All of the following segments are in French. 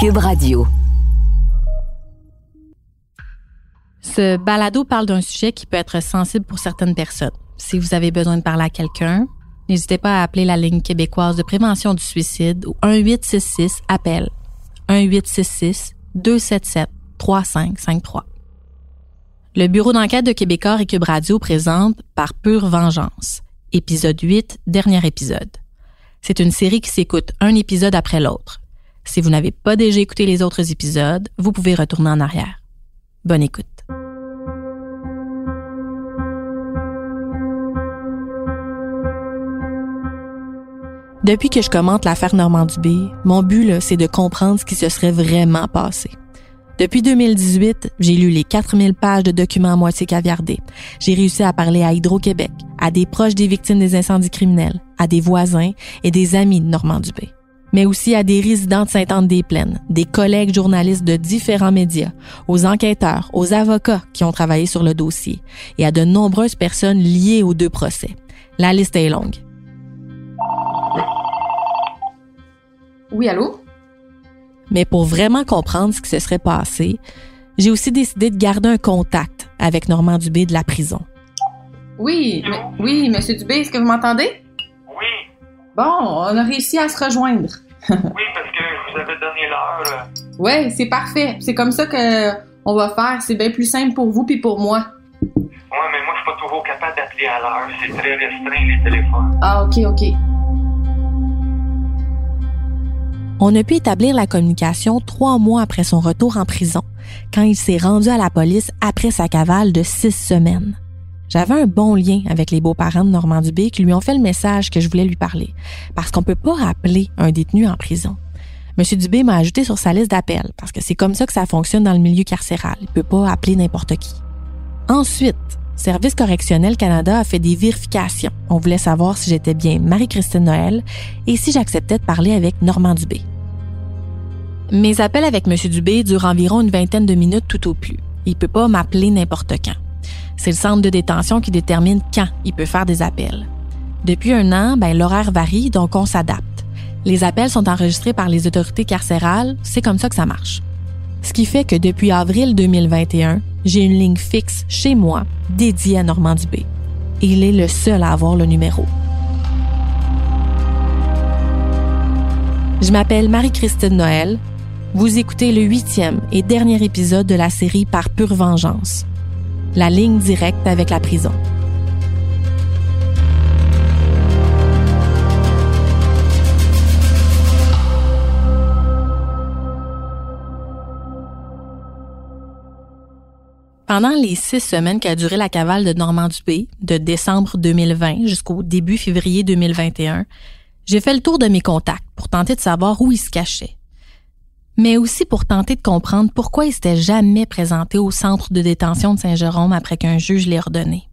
Cube Radio. Ce balado parle d'un sujet qui peut être sensible pour certaines personnes. Si vous avez besoin de parler à quelqu'un, n'hésitez pas à appeler la ligne québécoise de prévention du suicide ou 1866 appel 1866 277 3553. Le bureau d'enquête de Québécois et Cube Radio présente Par pure vengeance, épisode 8, dernier épisode. C'est une série qui s'écoute un épisode après l'autre. Si vous n'avez pas déjà écouté les autres épisodes, vous pouvez retourner en arrière. Bonne écoute. Depuis que je commente l'affaire Normand Dubé, mon but, c'est de comprendre ce qui se serait vraiment passé. Depuis 2018, j'ai lu les 4000 pages de documents à moitié caviardés. J'ai réussi à parler à Hydro-Québec, à des proches des victimes des incendies criminels, à des voisins et des amis de Normand Dubé mais aussi à des résidents de Sainte-Anne-des-Plaines, des collègues journalistes de différents médias, aux enquêteurs, aux avocats qui ont travaillé sur le dossier et à de nombreuses personnes liées aux deux procès. La liste est longue. Oui, allô? Mais pour vraiment comprendre ce qui se serait passé, j'ai aussi décidé de garder un contact avec Normand Dubé de la prison. Oui, oui, Monsieur Dubé, est-ce que vous m'entendez? Oui. Bon, on a réussi à se rejoindre. Oui, parce que je vous avais donné l'heure. Ouais, c'est parfait. C'est comme ça que on va faire. C'est bien plus simple pour vous puis pour moi. Ouais, mais moi, je suis pas toujours capable d'appeler à l'heure. C'est très restreint, les téléphones. Ah, ok, ok. On a pu établir la communication trois mois après son retour en prison, quand il s'est rendu à la police après sa cavale de six semaines. J'avais un bon lien avec les beaux-parents de Normand Dubé qui lui ont fait le message que je voulais lui parler, parce qu'on peut pas appeler un détenu en prison. Monsieur Dubé m'a ajouté sur sa liste d'appels, parce que c'est comme ça que ça fonctionne dans le milieu carcéral. Il peut pas appeler n'importe qui. Ensuite, Service correctionnel Canada a fait des vérifications. On voulait savoir si j'étais bien Marie-Christine Noël et si j'acceptais de parler avec Normand Dubé. Mes appels avec M. Dubé durent environ une vingtaine de minutes tout au plus. Il peut pas m'appeler n'importe quand. C'est le centre de détention qui détermine quand il peut faire des appels. Depuis un an, ben, l'horaire varie, donc on s'adapte. Les appels sont enregistrés par les autorités carcérales, c'est comme ça que ça marche. Ce qui fait que depuis avril 2021, j'ai une ligne fixe chez moi dédiée à Normand Dubé. Et il est le seul à avoir le numéro. Je m'appelle Marie-Christine Noël. Vous écoutez le huitième et dernier épisode de la série Par pure vengeance. La ligne directe avec la prison. Pendant les six semaines qu'a duré la cavale de Normand Dubé, de décembre 2020 jusqu'au début février 2021, j'ai fait le tour de mes contacts pour tenter de savoir où il se cachait. Mais aussi pour tenter de comprendre pourquoi il s'était jamais présenté au centre de détention de Saint-Jérôme après qu'un juge l'ait ordonné.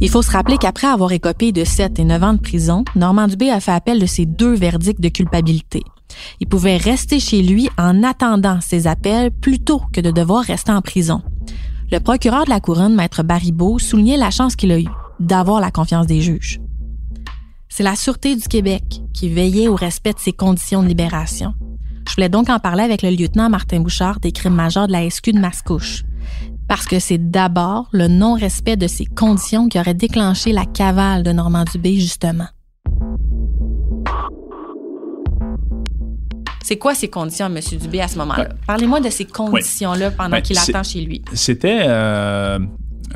Il faut se rappeler qu'après avoir écopé de 7 et 9 ans de prison, Normand Dubé a fait appel de ses deux verdicts de culpabilité. Il pouvait rester chez lui en attendant ses appels plutôt que de devoir rester en prison. Le procureur de la couronne, maître Baribeau, soulignait la chance qu'il a eue d'avoir la confiance des juges. C'est la Sûreté du Québec qui veillait au respect de ses conditions de libération. Je voulais donc en parler avec le lieutenant Martin Bouchard des crimes majeurs de la SQ de Mascouche. Parce que c'est d'abord le non-respect de ces conditions qui aurait déclenché la cavale de Normand Dubé, justement. C'est quoi ces conditions, M. Dubé, à ce moment-là? Ouais. Parlez-moi de ces conditions-là pendant Ben, qu'il attend chez lui. C'était euh,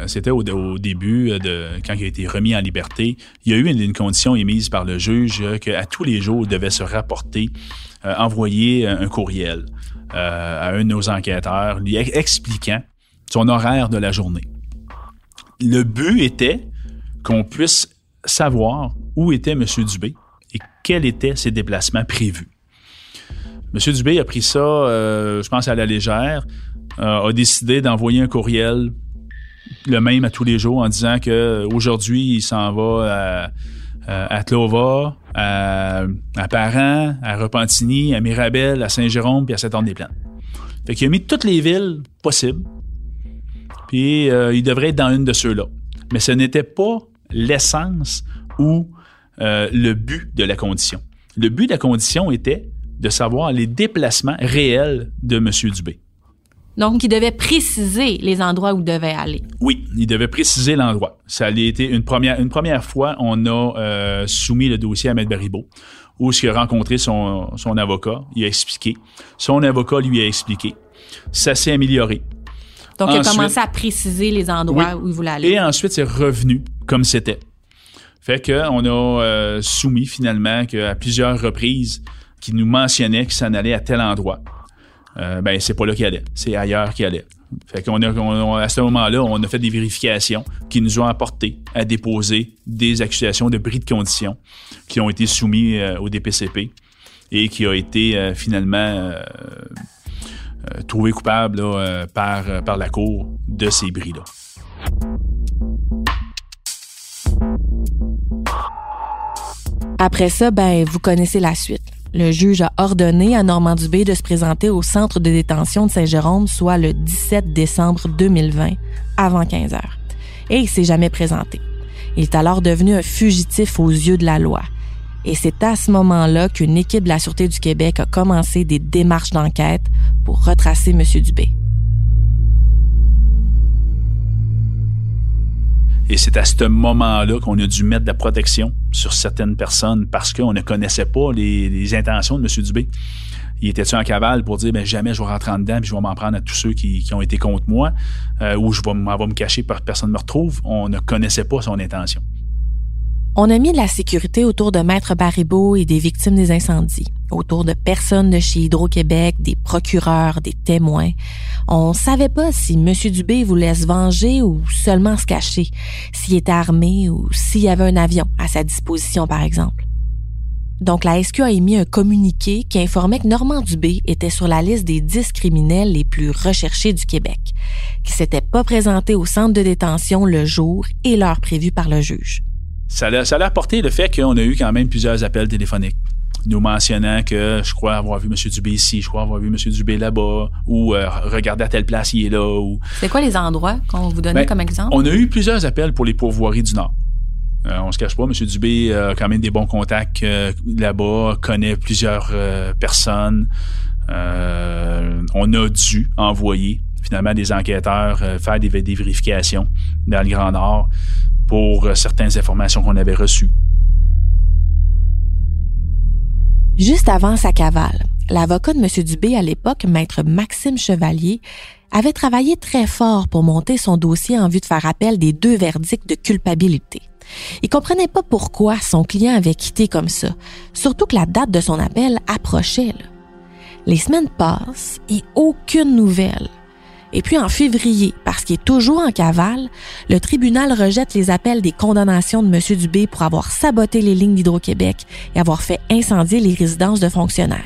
c'était au, début euh, de quand il a été remis en liberté. Il y a eu une, condition émise par le juge euh, qu'à tous les jours, il devait se rapporter, euh, envoyer un courriel euh, à un de nos enquêteurs, lui ex- expliquant son horaire de la journée. Le but était qu'on puisse savoir où était M. Dubé et quels étaient ses déplacements prévus. M. Dubé a pris ça, euh, je pense, à la légère, euh, a décidé d'envoyer un courriel le même à tous les jours en disant que aujourd'hui il s'en va à, Clova, à, à Parent, à Repentigny, à Mirabel, à Saint-Jérôme puis à Saint-Anne-des-Plaines. Fait qu'il a mis toutes les villes possibles. Puis euh, il devrait être dans une de ceux-là. Mais ce n'était pas l'essence ou euh, le but de la condition. Le but de la condition était de savoir les déplacements réels de M. Dubé. Donc, il devait préciser les endroits où il devait aller. Oui, il devait préciser l'endroit. Ça a été une première, une première fois, on a euh, soumis le dossier à M. Baribeau, où il a rencontré son, son avocat, il a expliqué. Son avocat lui a expliqué. Ça s'est amélioré. Donc, il a commencé à préciser les endroits où il voulait aller. Et ensuite, c'est revenu comme c'était. Fait qu'on a euh, soumis finalement qu'à plusieurs reprises, qu'il nous mentionnait qu'il s'en allait à tel endroit. Euh, ben c'est pas là qu'il allait, c'est ailleurs qu'il allait. Fait a, à ce moment-là, on a fait des vérifications qui nous ont apporté à déposer des accusations de bris de condition qui ont été soumis euh, au DPCP et qui a été euh, finalement trouvé coupable par, par la Cour de ces bris-là. Après ça, ben, vous connaissez la suite. Le juge a ordonné à Normand Dubé de se présenter au centre de détention de Saint-Jérôme, soit le 17 décembre 2020, avant 15 heures. Et il s'est jamais présenté. Il est alors devenu un fugitif aux yeux de la loi. Et c'est à ce moment-là qu'une équipe de la Sûreté du Québec a commencé des démarches d'enquête pour retracer M. Dubé. Et c'est à ce moment-là qu'on a dû mettre de la protection sur certaines personnes parce qu'on ne connaissait pas les, intentions de M. Dubé. Il était-tu en cavale pour dire ben jamais je vais rentrer en dedans je vais m'en prendre à tous ceux qui, ont été contre moi euh, ou je vais m'en me cacher pour que personne ne me retrouve? On ne connaissait pas son intention. On a mis de la sécurité autour de Maître Baribeau et des victimes des incendies, autour de personnes de chez Hydro-Québec, des procureurs, des témoins. On savait pas si M. Dubé voulait se venger ou seulement se cacher, s'il était armé ou s'il y avait un avion à sa disposition, par exemple. Donc, la SQ a émis un communiqué qui informait que Normand Dubé était sur la liste des dix criminels les plus recherchés du Québec, qui s'était pas présenté au centre de détention le jour et l'heure prévue par le juge ça a, ça a apporté le fait qu'on a eu quand même plusieurs appels téléphoniques nous mentionnant que je crois avoir vu M. Dubé ici, je crois avoir vu M. Dubé là-bas, ou euh, regardez à telle place, il est là. Ou... C'est quoi les endroits qu'on vous donnait ben, comme exemple? On a eu plusieurs appels pour les pourvoiries du Nord. Euh, on se cache pas, M. Dubé a quand même des bons contacts euh, là-bas, connaît plusieurs euh, personnes. on a dû envoyer finalement des enquêteurs faire des, des, vérifications dans le Grand Nord pour euh, certaines informations qu'on avait reçues. Juste avant sa cavale, l'avocat de M. Dubé à l'époque, maître Maxime Chevalier, avait travaillé très fort pour monter son dossier en vue de faire appel des deux verdicts de culpabilité. Il comprenait pas pourquoi son client avait quitté comme ça, surtout que la date de son appel approchait. Les semaines passent et aucune nouvelle. Et puis en février, parce qu'il est toujours en cavale, le tribunal rejette les appels des condamnations de M. Dubé pour avoir saboté les lignes d'Hydro-Québec et avoir fait incendier les résidences de fonctionnaires.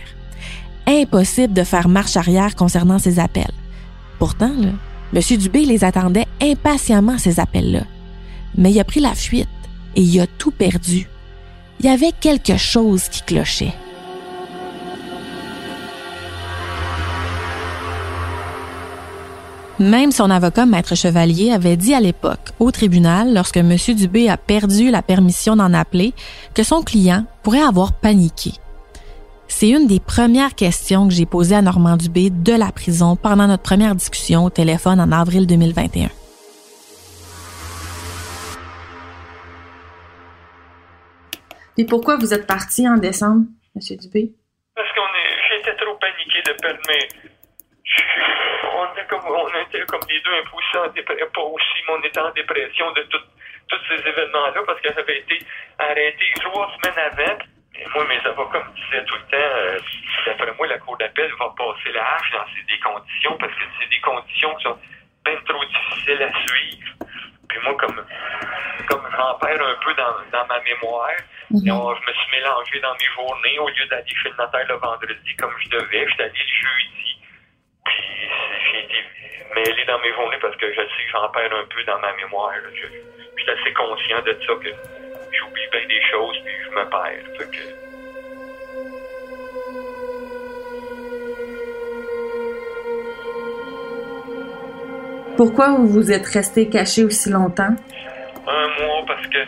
Impossible de faire marche arrière concernant ces appels. Pourtant, M. Dubé les attendait impatiemment, ces appels-là. Mais il a pris la fuite et il a tout perdu. Il y avait quelque chose qui clochait. Même son avocat, Maître Chevalier, avait dit à l'époque, au tribunal, lorsque M. Dubé a perdu la permission d'en appeler, que son client pourrait avoir paniqué. C'est une des premières questions que j'ai posées à Normand Dubé de la prison pendant notre première discussion au téléphone en avril 2021. Et pourquoi vous êtes parti en décembre, M. Dubé? Parce qu'on est, j'étais trop paniqué de perdre mes, on était comme, on était comme les deux impuissants, pas aussi, mais on était en dépression de tous ces événements-là parce qu'elle avait été arrêté trois semaines avant. Et moi, mes avocats me disaient tout le temps, euh, d'après moi, la cour d'appel va passer la hache dans ces des conditions parce que c'est des conditions qui sont bien trop difficiles à suivre. Puis moi, comme, comme j'en perds un peu dans, dans ma mémoire, mhm. je me suis mélangé dans mes journées. Au lieu d'aller chez le notaire le vendredi comme je devais, je suis allé le jeudi j'ai été mêlé dans mes journées parce que je sais que j'en perds un peu dans ma mémoire. Je, suis assez conscient de ça, que j'oublie bien des choses puis je me perds. Pourquoi vous vous êtes resté caché aussi longtemps? Un mois parce que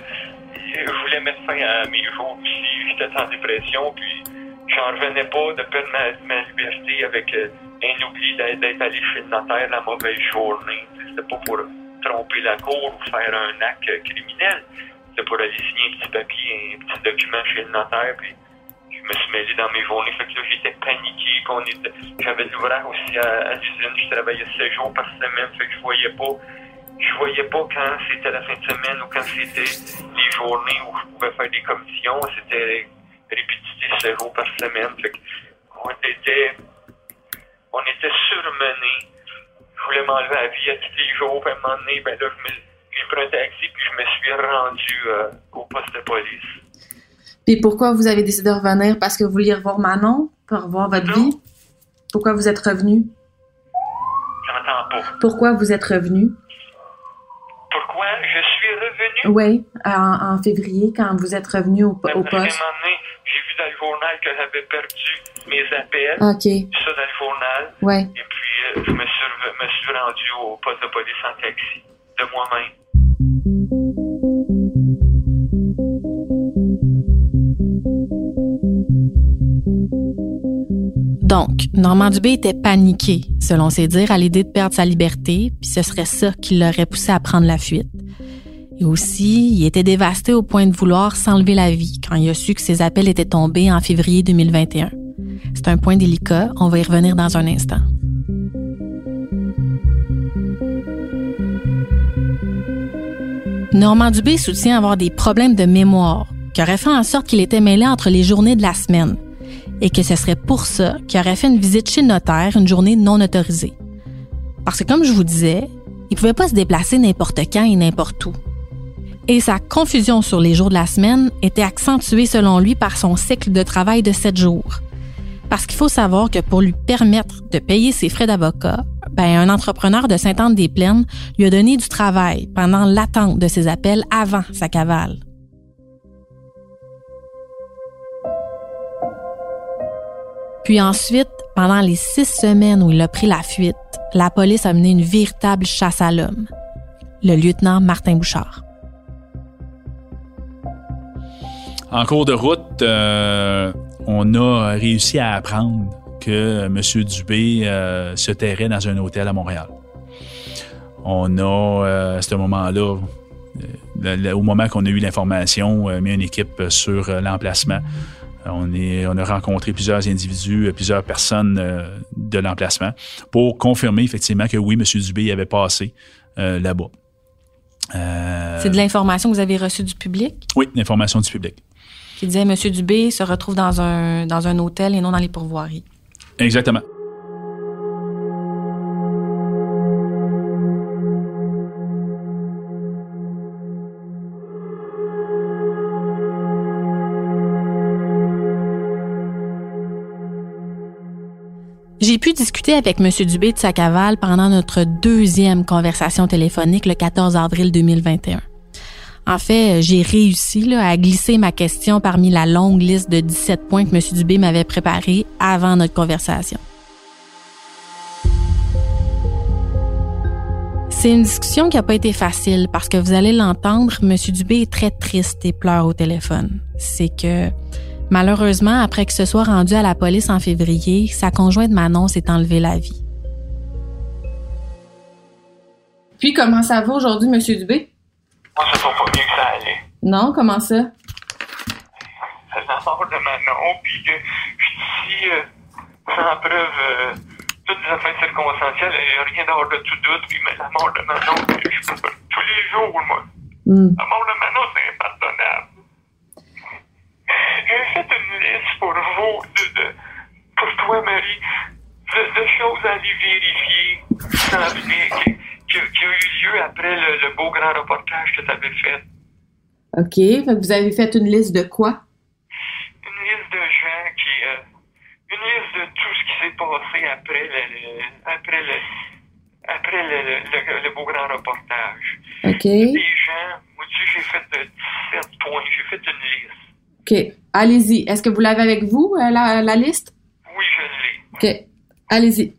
je voulais mettre fin à mes jours aussi. j'étais en dépression, puis j'en revenais pas de perdre ma, ma liberté avec euh, un oubli d'être allé chez le notaire la mauvaise journée. C'était pas pour tromper la cour ou faire un acte criminel. C'était pour aller signer un petit papier, un petit document chez le notaire, puis je me suis mêlé dans mes journées. Fait que là, j'étais paniqué. J'avais de l'ouvrage aussi à, à l'usine. Je travaillais 7 jours par semaine. Fait que je voyais pas. Je voyais pas quand c'était la fin de semaine ou quand c'était les journées où je pouvais faire des commissions. C'était répétitif 7 jours par semaine. Fait que on était, on était surmenés. Je voulais m'enlever la vie à tous les jours. Puis à un moment donné, ben là, je me, j'ai pris un taxi puis je me suis rendu euh, au poste de police. Puis pourquoi vous avez décidé de revenir? Parce que vous vouliez revoir Manon? Pour revoir votre Non. vie? Pourquoi vous êtes revenu? J'entends pas. Pourquoi vous êtes revenu? Pourquoi je suis revenu? Oui, en, en février, quand vous êtes revenu au, Parce au poste. moment donné, j'ai vu dans le journal que j'avais perdu mes appels. OK, ça. Ouais. Et puis, euh, je me suis, re- me suis rendu au poste de police en taxi de moi-même. Donc, Normand Dubé était paniqué, selon ses dires, à l'idée de perdre sa liberté, puis ce serait ça qui l'aurait poussé à prendre la fuite. Et aussi, il était dévasté au point de vouloir s'enlever la vie quand il a su que ses appels étaient tombés en février 2021. C'est un point délicat, on va y revenir dans un instant. Normand Dubé soutient avoir des problèmes de mémoire, qui auraient fait en sorte qu'il était mêlé entre les journées de la semaine et que ce serait pour ça qu'il aurait fait une visite chez le notaire une journée non autorisée. Parce que comme je vous disais, il pouvait pas se déplacer n'importe quand et n'importe où. Et sa confusion sur les jours de la semaine était accentuée selon lui par son cycle de travail de sept jours. Parce qu'il faut savoir que pour lui permettre de payer ses frais d'avocat, ben, un entrepreneur de Sainte-Anne-des-Plaines lui a donné du travail pendant l'attente de ses appels avant sa cavale. Puis ensuite, pendant les six semaines où il a pris la fuite, la police a mené une véritable chasse à l'homme. Le lieutenant Martin Bouchard. En cours de route, euh, on a réussi à apprendre que M. Dubé euh, se terrait dans un hôtel à Montréal. On a, euh, à ce moment-là, euh, au moment qu'on a eu l'information, euh, mis une équipe sur l'emplacement. On, est, on a rencontré plusieurs individus, plusieurs personnes de l'emplacement pour confirmer effectivement que oui, M. Dubé avait passé euh, là-bas. Euh, C'est de l'information que vous avez reçue du public? Oui, l'information du public. Qui disait Monsieur Dubé se retrouve dans un, dans un hôtel et non dans les pourvoiries. Exactement. J'ai pu discuter avec M. Dubé de sa cavale pendant notre deuxième conversation téléphonique le 14 avril 2021. En fait, j'ai réussi à glisser ma question parmi la longue liste de 17 points que M. Dubé m'avait préparé avant notre conversation. C'est une discussion qui n'a pas été facile parce que vous allez l'entendre, M. Dubé est très triste et pleure au téléphone. C'est que Malheureusement, après que ce soit rendu à la police en février, sa conjointe Manon s'est enlevé la vie. Puis comment ça va aujourd'hui, Monsieur Dubé? Moi, ça va pas bien que ça allait. Non, comment ça? C'est la mort de Manon, puis que je suis ici euh, sans preuve, euh, toutes les affaires circonstancielles, il n'y a rien dehors de tout doute, puis mais la mort de Manon, je peux pas, tous les jours, moi. Hmm. La mort de Manon, c'est impardonnable. J'ai fait une liste pour vous, de, de- pour toi, Marie, de, de choses à aller vérifier s'en venaient, qui, ont eu lieu après le, le beau grand reportage que tu avais fait. OK. Fait que vous avez fait une liste de quoi? Une liste de gens qui. euh, une liste de tout ce qui s'est passé après le, le- après le. Après le, beau grand reportage. OK. Des gens, moi, tu j'ai fait de 17 points, j'ai fait une liste. OK. Allez-y. Est-ce que vous l'avez avec vous, euh, la, la liste? Oui, je l'ai. OK. Allez-y.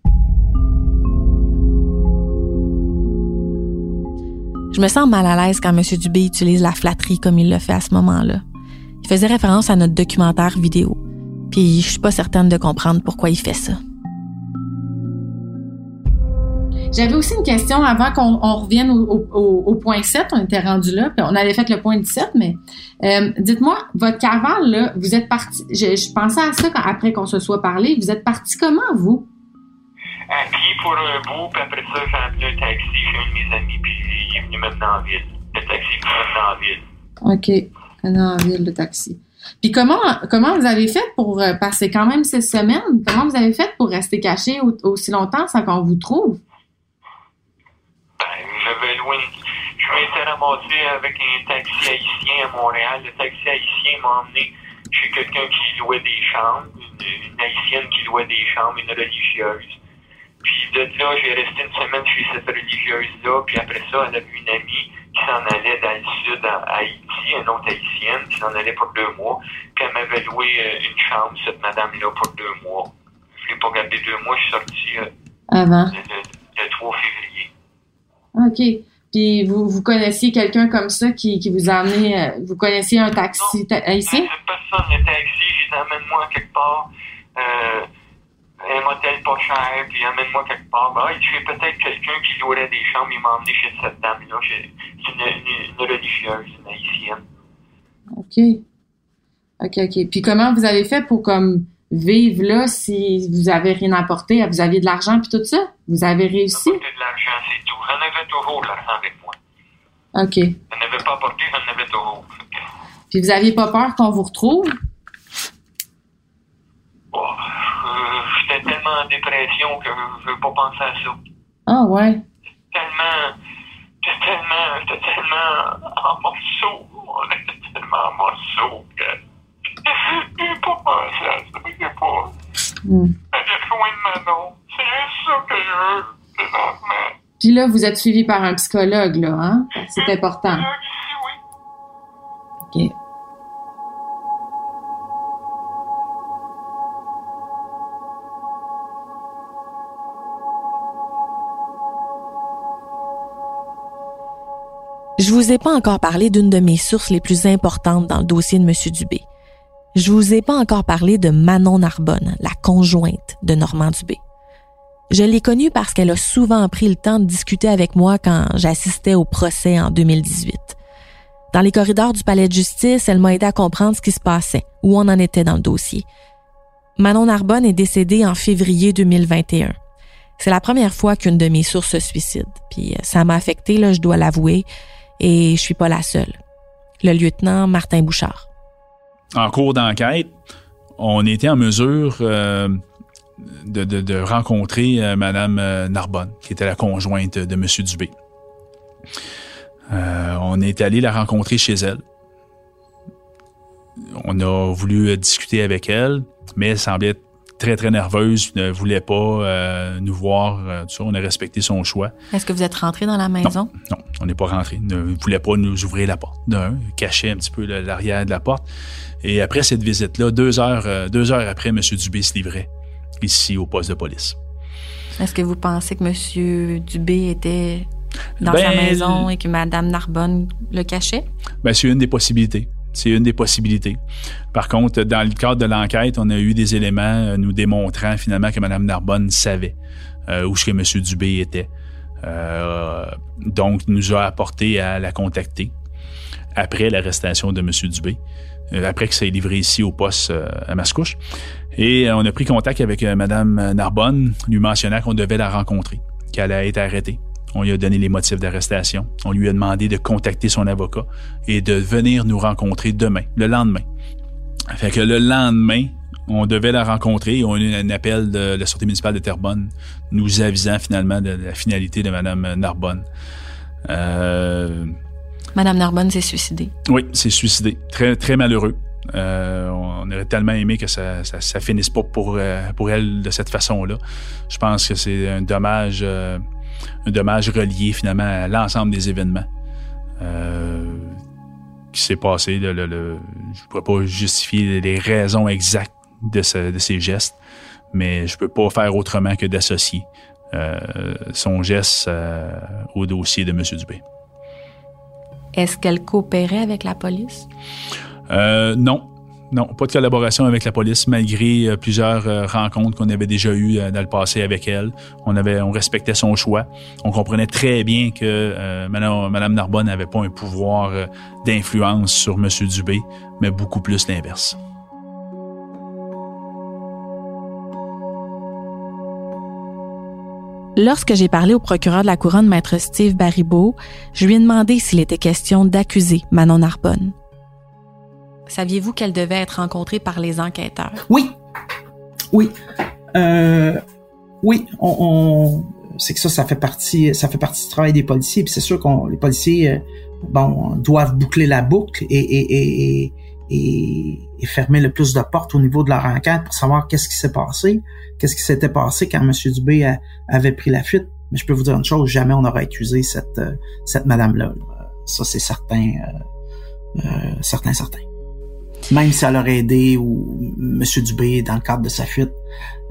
Je me sens mal à l'aise quand M. Dubé utilise la flatterie comme il le fait à ce moment-là. Il faisait référence à notre documentaire vidéo. Puis je suis pas certaine de comprendre pourquoi il fait ça. J'avais aussi une question avant qu'on on revienne au, point 7. On était rendu là, puis on avait fait le point 17, mais euh, dites-moi, votre cavale, là, vous êtes parti. Je, je pensais à ça quand- après qu'on se soit parlé. Vous êtes parti comment, vous? Pied pour un bout, puis après ça, j'ai appelé un taxi chez un de mes amis, puis il est venu me mener en ville. Le taxi est venu me mener en ville. OK. En ville, le taxi. Puis comment, comment vous avez fait pour euh, passer quand même ces semaines? Comment vous avez fait pour rester caché au- aussi longtemps sans qu'on vous trouve? Ben, j'avais une... Je m'étais ramassé avec un taxi haïtien à Montréal. Le taxi haïtien m'a emmené chez quelqu'un qui louait des chambres, une, une haïtienne qui louait des chambres, une religieuse. De là, j'ai resté une semaine chez cette religieuse-là. Puis après ça, elle a vu une amie qui s'en allait dans le sud, à Haïti, une autre haïtienne, qui s'en allait pour deux mois. Puis elle m'avait loué euh, une chambre, cette madame-là, pour deux mois. Je l'ai pas gardé deux mois, je suis sorti euh, Avant. le, le- le 3 février. OK. Puis vous, vous connaissiez quelqu'un comme ça qui, qui vous a amené, euh, vous connaissiez un taxi ta- haïtien? Personne, le taxi, j'ai dit amène-moi quelque part, euh, un motel pas cher, puis amène-moi quelque part. Ben, il fait peut-être quelqu'un qui louerait des chambres, il m'a emmené chez cette dame-là. C'est une, une, une religieuse, une haïtienne. OK. OK, OK. Puis comment vous avez fait pour comme vivre là si vous avez rien apporté, vous aviez de l'argent puis tout ça? Vous avez réussi? Apporter de l'argent, c'est tout. J'en avais toujours de l'argent avec moi. OK. Je n'avais pas apporté, j'en avais toujours. Puis vous aviez pas peur qu'on vous retrouve? Oh, J'étais tellement en dépression que je ne veux pas penser à ça. Ah ouais. tellement, j'étais tellement, j'étais tellement en morceaux, on était tellement en morceaux que j'ai pas pensé à ça, j'ai pas, Hmm. j'ai besoin de Manon. C'est juste ça que je veux, présentement. Puis là, vous êtes suivi par un psychologue, là, hein? C'est important. Là, oui. OK. Je vous ai pas encore parlé d'une de mes sources les plus importantes dans le dossier de M. Dubé. Je vous ai pas encore parlé de Manon Narbonne, la conjointe de Normand Dubé. Je l'ai connue parce qu'elle a souvent pris le temps de discuter avec moi quand j'assistais au procès en 2018. Dans les corridors du palais de justice, elle m'a aidé à comprendre ce qui se passait, où on en était dans le dossier. Manon Narbonne est décédée en février 2021. C'est la première fois qu'une de mes sources se suicide, puis euh, ça m'a affecté, là, je dois l'avouer, et je suis pas la seule. Le lieutenant Martin Bouchard. En cours d'enquête, on était en mesure euh, de, rencontrer euh, Madame euh, Narbonne, qui était la conjointe de Monsieur Dubé. Euh, on est allé la rencontrer chez elle. On a voulu discuter avec elle, mais elle semblait très, très nerveuse, ne voulait pas euh, nous voir. euh, tout ça. On a respecté son choix. Est-ce que vous êtes rentré dans la maison? Non, on n'est pas rentré. Ne voulait pas nous ouvrir la porte. D'un, cachait un petit peu l'arrière de la porte. Et après cette visite-là, deux heures, euh, deux heures après, M. Dubé se livrait ici au poste de police. Est-ce que vous pensez que M. Dubé était dans Ben, sa maison et que Mme Narbonne le cachait? Ben, c'est une des possibilités. C'est une des possibilités. Par contre, dans le cadre de l'enquête, on a eu des éléments euh, nous démontrant finalement que Mme Narbonne savait euh, où ce que M. Dubé était. Euh, donc, nous a apporté à la contacter après l'arrestation de M. Dubé, euh, après que ça ait livré ici au poste à Mascouche. Et on a pris contact avec Mme Narbonne, lui mentionnant qu'on devait la rencontrer, qu'elle a été arrêtée. On lui a donné les motifs d'arrestation. On lui a demandé de contacter son avocat et de venir nous rencontrer demain, le lendemain. Fait que le lendemain, on devait la rencontrer. On a eu un appel de la Sûreté municipale de Terrebonne nous avisant finalement de la finalité de Mme Narbonne. Euh, Mme Narbonne s'est suicidée. oui, c'est suicidé. Très, très malheureux. Euh, on aurait tellement aimé que ça, ça, ça finisse pas pour, euh, pour elle de cette façon-là. Je pense que c'est un dommage, euh, un dommage relié finalement à l'ensemble des événements euh, qui s'est passé. Le, le- le- je ne pourrais pas justifier les raisons exactes de, ce- de ces gestes, mais je peux pas faire autrement que d'associer euh, son geste euh, au dossier de M. Dubé. Est-ce qu'elle coopérait avec la police? Euh, non. Non, pas de collaboration avec la police, malgré euh, plusieurs euh, rencontres qu'on avait déjà eues dans le passé avec elle. On avait, on respectait son choix. On comprenait très bien que Madame, Madame Narbonne n'avait pas un pouvoir d'influence sur Monsieur Dubé, mais beaucoup plus l'inverse. Lorsque j'ai parlé au procureur de la couronne, maître Steve Baribeau, je lui ai demandé s'il était question d'accuser Manon Narbonne. Saviez-vous qu'elle devait être rencontrée par les enquêteurs? Oui. Oui. Euh, oui, c'est que ça, ça fait partie, ça fait partie du travail des policiers. Puis c'est sûr qu'on, les policiers, euh, bon, doivent boucler la boucle et, fermer le plus de portes au niveau de leur enquête pour savoir qu'est-ce qui s'est passé, qu'est-ce qui s'était passé quand M. Dubé avait pris la fuite. Mais je peux vous dire une chose, jamais on n'aurait accusé cette, euh, cette madame-là. Ça, c'est certain, certain, certain. Même si elle aurait aidé ou M. Dubé dans le cadre de sa fuite,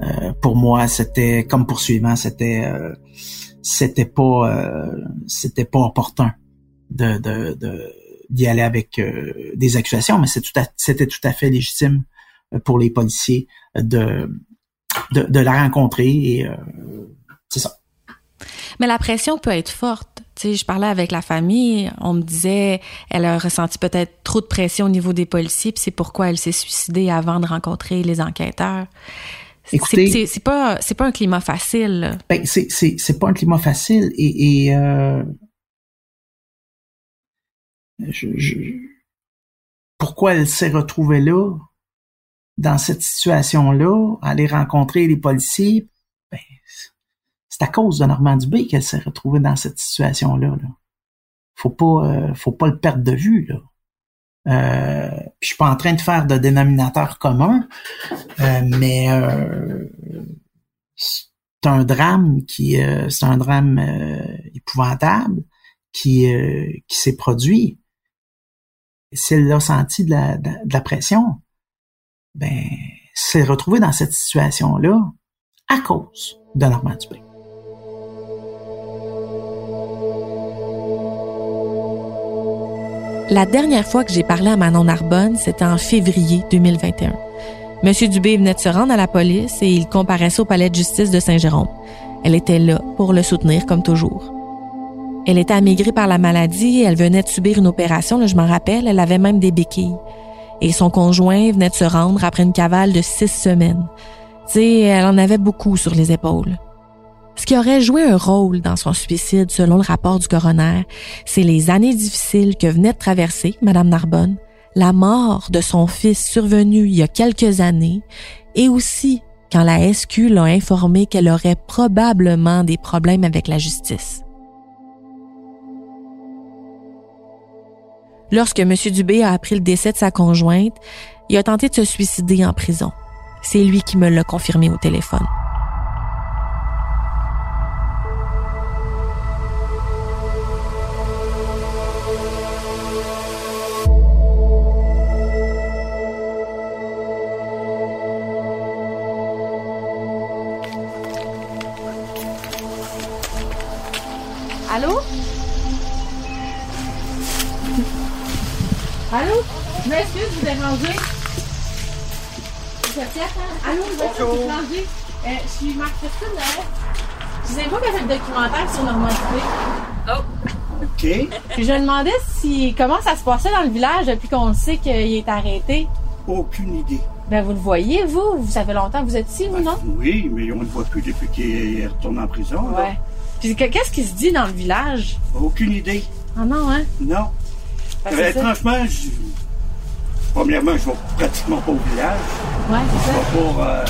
euh, pour moi, c'était comme poursuivant, c'était c'était pas c'était pas opportun de, d'y aller avec euh, des accusations, mais c'était tout, à fait légitime euh, pour les policiers de, de, la rencontrer et euh, c'est ça. Mais la pression peut être forte. Tu sais, je parlais avec la famille, on me disait elle a ressenti peut-être trop de pression au niveau des policiers, puis c'est pourquoi elle s'est suicidée avant de rencontrer les enquêteurs. Écoutez, c'est pas c'est pas un climat facile. Ben c'est c'est pas un climat facile et, et pourquoi elle s'est retrouvée là, dans cette situation-là, aller rencontrer les policiers, c'est à cause de Normand Dubé qu'elle s'est retrouvée dans cette situation-là. Là. Faut pas, euh, faut pas le perdre de vue. Là. Euh, je suis pas en train de faire de dénominateur commun, euh, mais euh, c'est un drame qui, c'est un drame épouvantable qui, qui s'est produit si elle a senti de la, de, la pression, ben, s'est retrouvée dans cette situation-là à cause de Normand Dubé. La dernière fois que j'ai parlé à Manon Narbonne, c'était en février 2021. Monsieur Dubé venait de se rendre à la police et il comparaissait au palais de justice de Saint-Jérôme. Elle était là pour le soutenir comme toujours. Elle était amaigrée par la maladie, elle venait de subir une opération, je m'en rappelle, elle avait même des béquilles. Et son conjoint venait de se rendre après une cavale de six semaines. Tu sais, elle en avait beaucoup sur les épaules. Ce qui aurait joué un rôle dans son suicide, selon le rapport du coroner, c'est les années difficiles que venait de traverser Madame Narbonne, la mort de son fils survenu il y a quelques années, et aussi quand la SQ l'a informé qu'elle aurait probablement des problèmes avec la justice. Lorsque M. Dubé a appris le décès de sa conjointe, il a tenté de se suicider en prison. C'est lui qui me l'a confirmé au téléphone. Je m'excuse de vous déranger. Allô, je vous déranger. Euh, je suis Marc Christine. Je sais pas qu'elle fait le documentaire sur Normandie. Oh. OK. Puis je me demandais si comment ça se passait dans le village depuis qu'on le sait qu'il est arrêté? Aucune idée. Ben vous le voyez, vous? Vous savez longtemps que vous êtes ici, ou ben, non? Oui, mais on ne le voit plus depuis qu'il est retourné en prison. Ouais. Puis qu'est-ce qui se dit dans le village? Aucune idée. Ah non, hein? Non. Euh, franchement, je... premièrement, je vais pratiquement pas au village. Ouais, c'est ça. pour. Euh...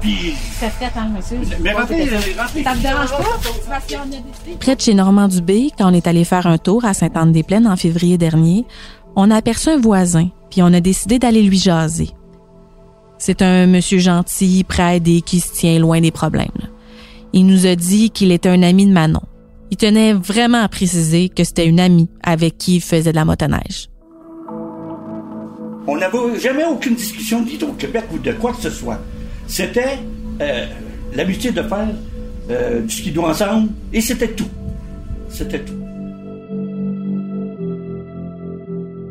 Puis. C'est fait, hein, monsieur. Mais rentrez, rentrez. Ça me dérange pas? Près de chez Normand Dubé, quand on est allé faire un tour à Sainte-Anne-des-Plaines en février dernier, on a aperçu un voisin, puis on a décidé d'aller lui jaser. C'est un monsieur gentil, prêt à aider, qui se tient loin des problèmes. Il nous a dit qu'il était un ami de Manon. Il tenait vraiment à préciser que c'était une amie avec qui il faisait de la motoneige. On n'avait jamais aucune discussion d'Hydro-Québec ou de quoi que ce soit. C'était euh, l'habitude de faire euh, du ski ensemble et c'était tout. C'était tout.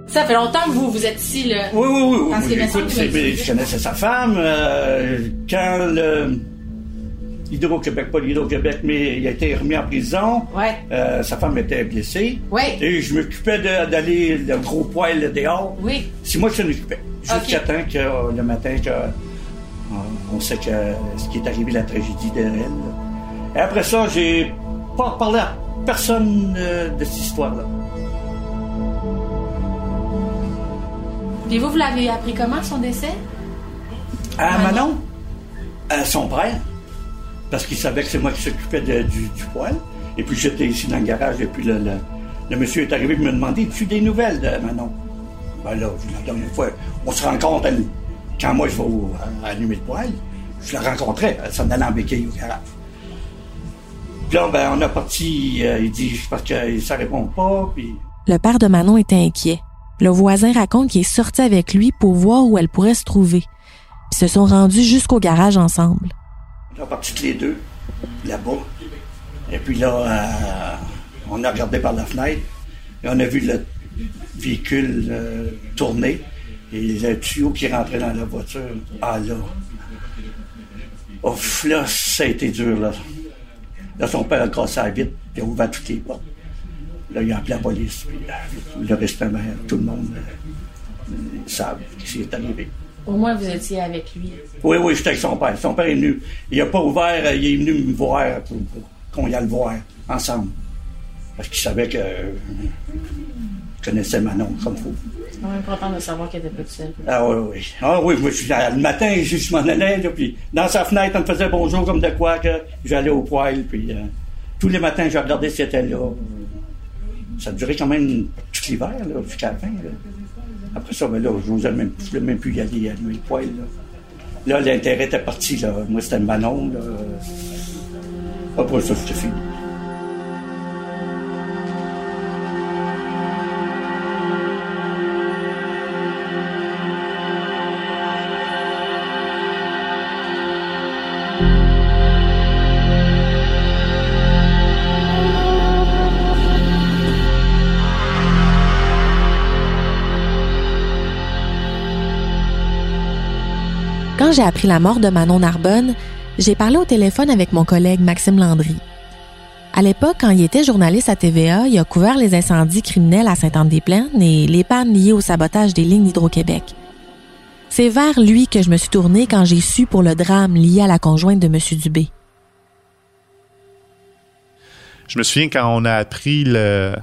Ça fait longtemps que vous, vous êtes ici, là. Oui, oui, oui. Parce oui, que écoute, je connaissais sa femme. euh, quand le Hydro-Québec, pas l'Hydro-Québec, mais il a été remis en prison, Ouais. euh, sa femme était blessée. Ouais. Et je m'occupais d'aller le gros poil dehors. Oui. C'est moi qui s'en occupais. Jusqu'à Ok. temps que euh, le matin, que, euh, on sait que ce qui est arrivé, la tragédie de elle. Et après ça, j'ai pas parlé à personne de cette histoire-là. Puis vous, vous l'avez appris comment, son décès? À Manon? Manon, à son père, parce qu'il savait que c'est moi qui s'occupais du, poêle. Et puis j'étais ici dans le garage, et puis le, le- monsieur est arrivé et me demandait Tu des nouvelles de Manon Ben là, la dernière fois, on se rencontre, quand moi au- à- allumer le poêle, je la rencontrais, elle s'en allait en béquille au garage. Puis là, ben, on a parti, euh, il dit parce que ça répond pas, puis Le père de Manon était inquiet. Le voisin raconte qu'il est sorti avec lui pour voir où elle pourrait se trouver. Puis se sont rendus jusqu'au garage ensemble. On est partis tous les deux, là-bas. Et puis là, euh, on a regardé par la fenêtre et on a vu le véhicule euh, tourner et le tuyau qui rentrait dans la voiture. Ah là. Ouf, là, ça a été dur, là. Là, son père a cassé la vitre, il a ouvert toutes les portes. Là, il a appelé la police, puis le restant, ben, tout le monde euh, savent ce qui est arrivé. Au moins, vous étiez avec lui. Oui, oui, j'étais avec son père. Son père est venu. Il n'a pas ouvert, euh, il est venu me voir pour, pour qu'on y aille le voir ensemble. Parce qu'il savait que euh, je connaissais Manon comme suis quand même content de savoir qu'elle était seule. Ah oui, oui. Ah oui, moi, je suis- le matin, je, m'en allais, là, puis dans sa fenêtre, on me faisait bonjour comme de quoi que j'allais au poêle, puis euh, tous les matins, je regardais si elle était là. Ça durait quand même l'hiver, là, jusqu'à la fin. Là. Après ça, ben là, je n'osais même, même plus y aller, allumer le poêle. Là, l'intérêt était parti. Là. Moi, c'était Manon. Là. Après ça, c'était fini. Quand j'ai appris la mort de Manon Narbonne, j'ai parlé au téléphone avec mon collègue Maxime Landry. À l'époque, quand il était journaliste à TVA, il a couvert les incendies criminels à Sainte-Anne-des-Plaines et les pannes liées au sabotage des lignes d'Hydro-Québec. C'est vers lui que je me suis tournée quand j'ai su pour le drame lié à la conjointe de M. Dubé. Je me souviens quand on a appris le-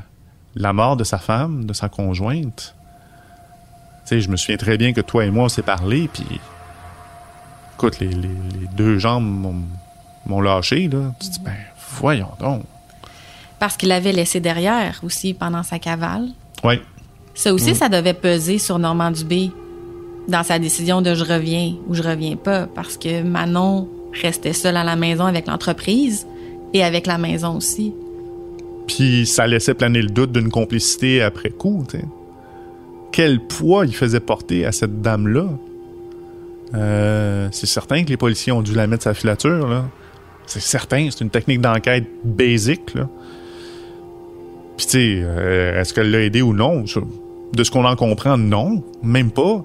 la mort de sa femme, de sa conjointe. Tu sais, je me souviens très bien que toi et moi, on s'est parlé, puis écoute, les, les- les deux jambes m'ont- lâché, là. Tu te dis, ben, voyons donc. Parce qu'il l'avait laissé derrière aussi pendant sa cavale. Oui, Ça aussi, ça devait peser sur Normand Dubé dans sa décision de je reviens ou je reviens pas, parce que Manon restait seule à la maison avec l'entreprise et avec la maison aussi. Puis ça laissait planer le doute d'une complicité après coup. Quel poids il faisait porter à cette dame-là? Euh, c'est certain que les policiers ont dû la mettre sa filature. C'est certain, c'est une technique d'enquête basique. Là. Puis tu sais, euh, est-ce qu'elle l'a aidé ou non? De ce qu'on en comprend, non, même pas.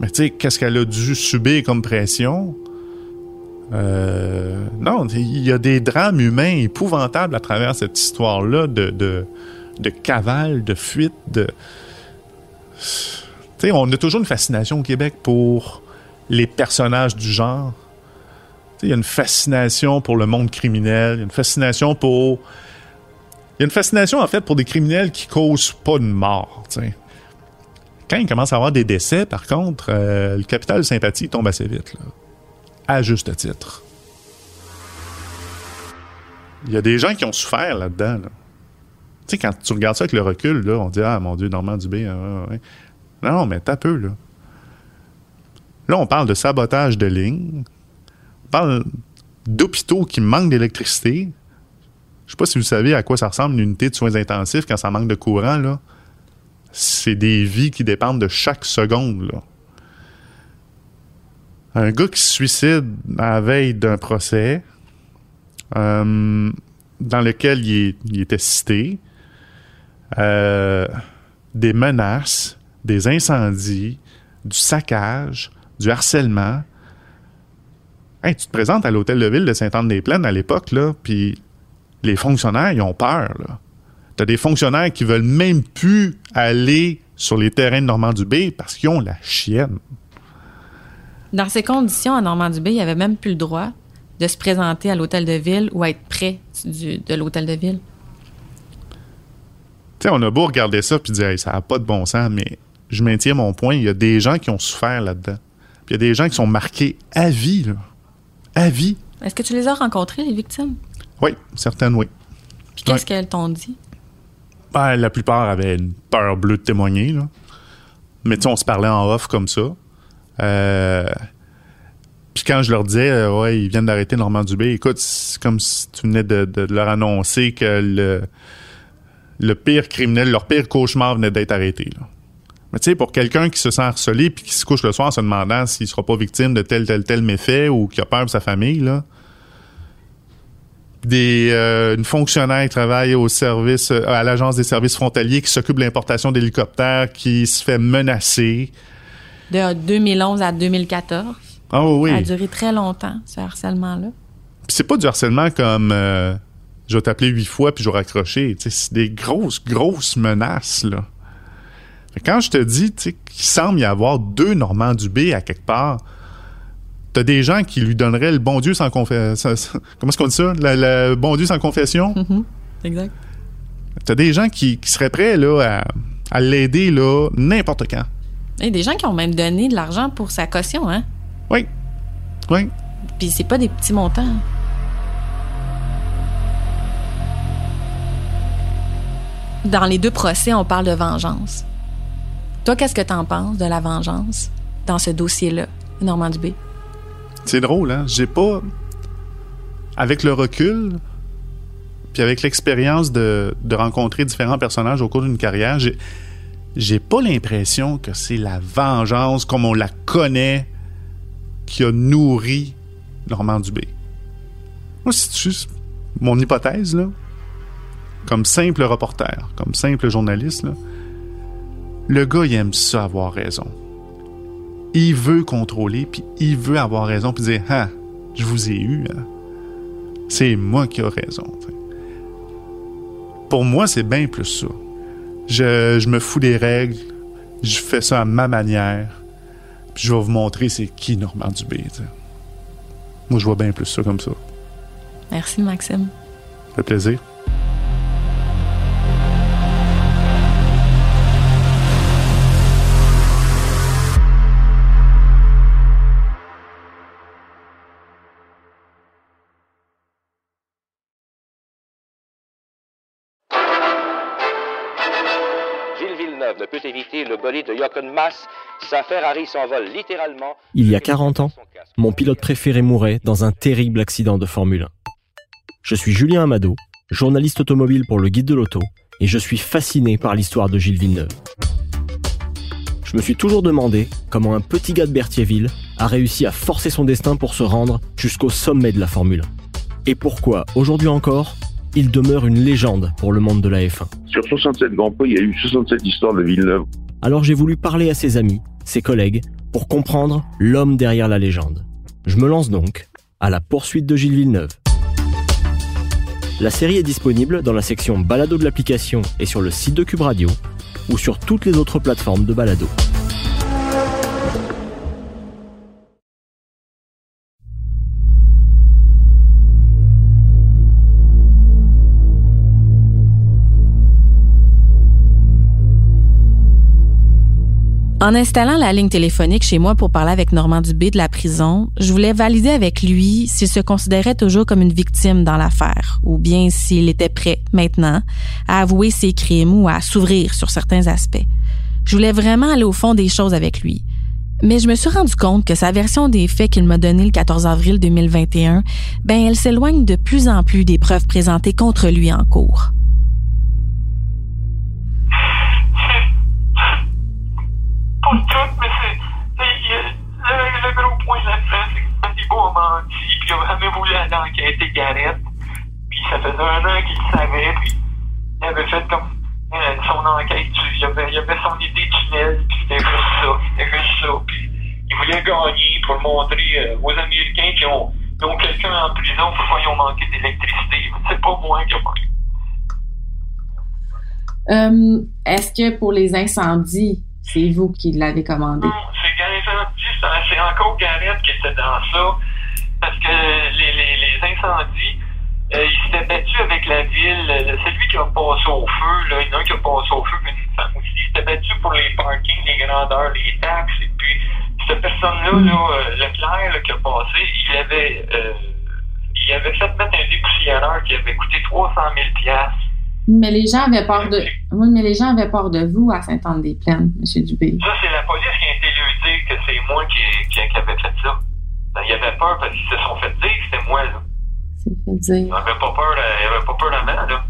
Mais tu sais, qu'est-ce qu'elle a dû subir comme pression? Euh, non, il y a des drames humains épouvantables à travers cette histoire-là de, de, cavale, de fuite. Tu sais, on a toujours une fascination au Québec pour les personnages du genre. Il y a une fascination pour le monde criminel, il y a une fascination pour... Il y a une fascination, en fait, pour des criminels qui causent pas de mort. Quand il commence à avoir des décès, par contre, euh, le capital de sympathie tombe assez vite, là à juste titre. Il y a des gens qui ont souffert là-dedans. là. Tu sais, quand tu regardes ça avec le recul, là, on dit Ah mon Dieu, Normand Dubé. ouais, ouais. Non, non, mais t'as peu, là. Là, on parle de sabotage de lignes. On parle d'hôpitaux qui manquent d'électricité. Je sais pas si vous savez à quoi ça ressemble une unité de soins intensifs quand ça manque de courant. C'est des vies qui dépendent de chaque seconde, un gars qui se suicide à la veille d'un procès euh, dans lequel il était cité, euh, des menaces, des incendies, du saccage, du harcèlement. Hey, tu te présentes à l'hôtel de ville de Sainte-Anne-des-Plaines à l'époque, là, puis les fonctionnaires, ils ont peur, là. T'as des fonctionnaires qui veulent même plus aller sur les terrains de Normand-Dubé parce qu'ils ont la chienne. Dans ces conditions, à Normand-Dubé, il n'y avait même plus le droit de se présenter à l'hôtel de ville ou à être près du- de l'hôtel de ville. Tu sais, on a beau regarder ça puis dire, Hey, ça n'a pas de bon sens, mais je maintiens mon point, il y a des gens qui ont souffert là-dedans. Puis il y a des gens qui sont marqués à vie, là. À vie. Est-ce que tu les as rencontrés, les victimes? Oui, certaines, oui. Puis qu'est-ce qu'elles t'ont dit? Ben, la plupart avaient une peur bleue de témoigner, là. Mais tu on se parlait en off comme ça. Euh, Puis quand je leur disais, euh, ouais, ils viennent d'arrêter Normand Dubé, écoute, c'est comme si tu venais de, de leur annoncer que le, le pire criminel, leur pire cauchemar venait d'être arrêté, là. Mais tu sais, pour quelqu'un qui se sent harcelé puis qui se couche le soir en se demandant s'il sera pas victime de tel, tel, tel méfait ou qui a peur de sa famille, là, des euh, une fonctionnaire qui travaille au service euh, à l'agence des services frontaliers qui s'occupe de l'importation d'hélicoptères qui se fait menacer. De 2011 à 2014. Ah oui. Ça a duré très longtemps, ce harcèlement-là. Puis c'est pas du harcèlement comme euh, je vais t'appeler huit fois puis je vais raccrocher. C'est des grosses, grosses menaces, là. Quand je te dis tu sais, qu'il semble y avoir deux Normands Dubé à quelque part, t'as des gens qui lui donneraient le bon Dieu sans confession. Comment est-ce qu'on dit ça? Le, le bon Dieu sans confession? Exact. T'as des gens qui, qui seraient prêts là, à, à l'aider là, n'importe quand. A des gens qui ont même donné de l'argent pour sa caution, hein? Oui. Oui. Puis c'est pas des petits montants. Dans les deux procès, on parle de vengeance. Toi, qu'est-ce que t'en penses de la vengeance dans ce dossier-là, Normand Dubé? C'est drôle, hein? J'ai pas. Avec le recul, puis avec l'expérience de, de rencontrer différents personnages au cours d'une carrière, j'ai. Pas l'impression que c'est la vengeance comme on la connaît qui a nourri Normand Dubé. Moi, c'est juste mon hypothèse, là. Comme simple reporter, comme simple journaliste, là. Le gars, il aime ça avoir raison il veut contrôler, puis il veut avoir raison, puis dire Ah, je vous ai eu. hein. C'est moi qui ai raison. t'sais. Pour moi, c'est bien plus ça. Je, je me fous des règles, je fais ça à ma manière, puis je vais vous montrer c'est qui Normand Dubé. t'sais. Moi, je vois bien plus ça comme ça. Merci, Maxime. Ça fait plaisir. Le bolide de Jochen Mass. Sa Ferrari s'envole littéralement. Il y a 40 ans, mon pilote préféré mourait dans un terrible accident de Formule 1. Je suis Julien Amado, journaliste automobile pour le Guide de l'Auto, et je suis fasciné par l'histoire de Gilles Villeneuve. Je me suis toujours demandé comment un petit gars de Berthierville a réussi à forcer son destin pour se rendre jusqu'au sommet de la Formule 1. Et pourquoi, aujourd'hui encore, il demeure une légende pour le monde de la F1. Sur 67 Grands Prix, il y a eu 67 histoires de Villeneuve. Alors j'ai voulu parler à ses amis, ses collègues, pour comprendre l'homme derrière la légende. Je me lance donc à la poursuite de Gilles Villeneuve. La série est disponible dans la section balado de l'application et sur le site de Cube Radio ou sur toutes les autres plateformes de balado. En installant la ligne téléphonique chez moi pour parler avec Normand Dubé de la prison, je voulais valider avec lui s'il se considérait toujours comme une victime dans l'affaire, ou bien s'il était prêt, maintenant, à avouer ses crimes ou à s'ouvrir sur certains aspects. Je voulais vraiment aller au fond des choses avec lui. Mais je me suis rendu compte que sa version des faits qu'il m'a donnée le 14 avril 2021, ben elle s'éloigne de plus en plus des preuves présentées contre lui en cours. Tout, mais c'est. Le, le gros point là-dedans, c'est que Thibault a menti, puis il a jamais voulu aller enquêter Gareth. Puis ça faisait un an qu'il le savait, puis il avait fait comme Euh, son enquête, il avait, il avait son idée de tunnel, puis c'était juste ça, c'était juste ça. Puis il voulait gagner pour montrer euh, aux Américains qui ont, qui ont quelqu'un en prison pourquoi ils ont manqué d'électricité. C'est pas moi qui ai manqué. Euh, Est-ce que pour les incendies, c'est vous qui l'avez commandé? Non, c'est l'incendie, c'est- c'est encore Garrett qui était dans ça. Parce que les, les, les incendies, euh, il s'était battu avec la ville. Euh, Celui qui a passé au feu, là, il y en a un qui a passé au feu, une femme aussi. Il s'était battu pour les parkings, les grandeurs, les taxes. Et puis, cette personne-là, là, euh, Leclerc, là, qui a passé, il avait, euh, il avait fait mettre un dépoussiéreur qui avait coûté 300 000 piastres. Mais les gens avaient peur de. Oui, mais les gens avaient peur de vous à Sainte-Anne-des-Plaines, M. Dubé. Ça, c'est la police qui a été lui dire que c'est moi qui, qui, qui avait fait ça. Ben, il avait peur parce qu'ils se sont fait dire que c'était moi, là. C'est fait dire. Il avait pas peur, là. il avait pas peur d'avant, là.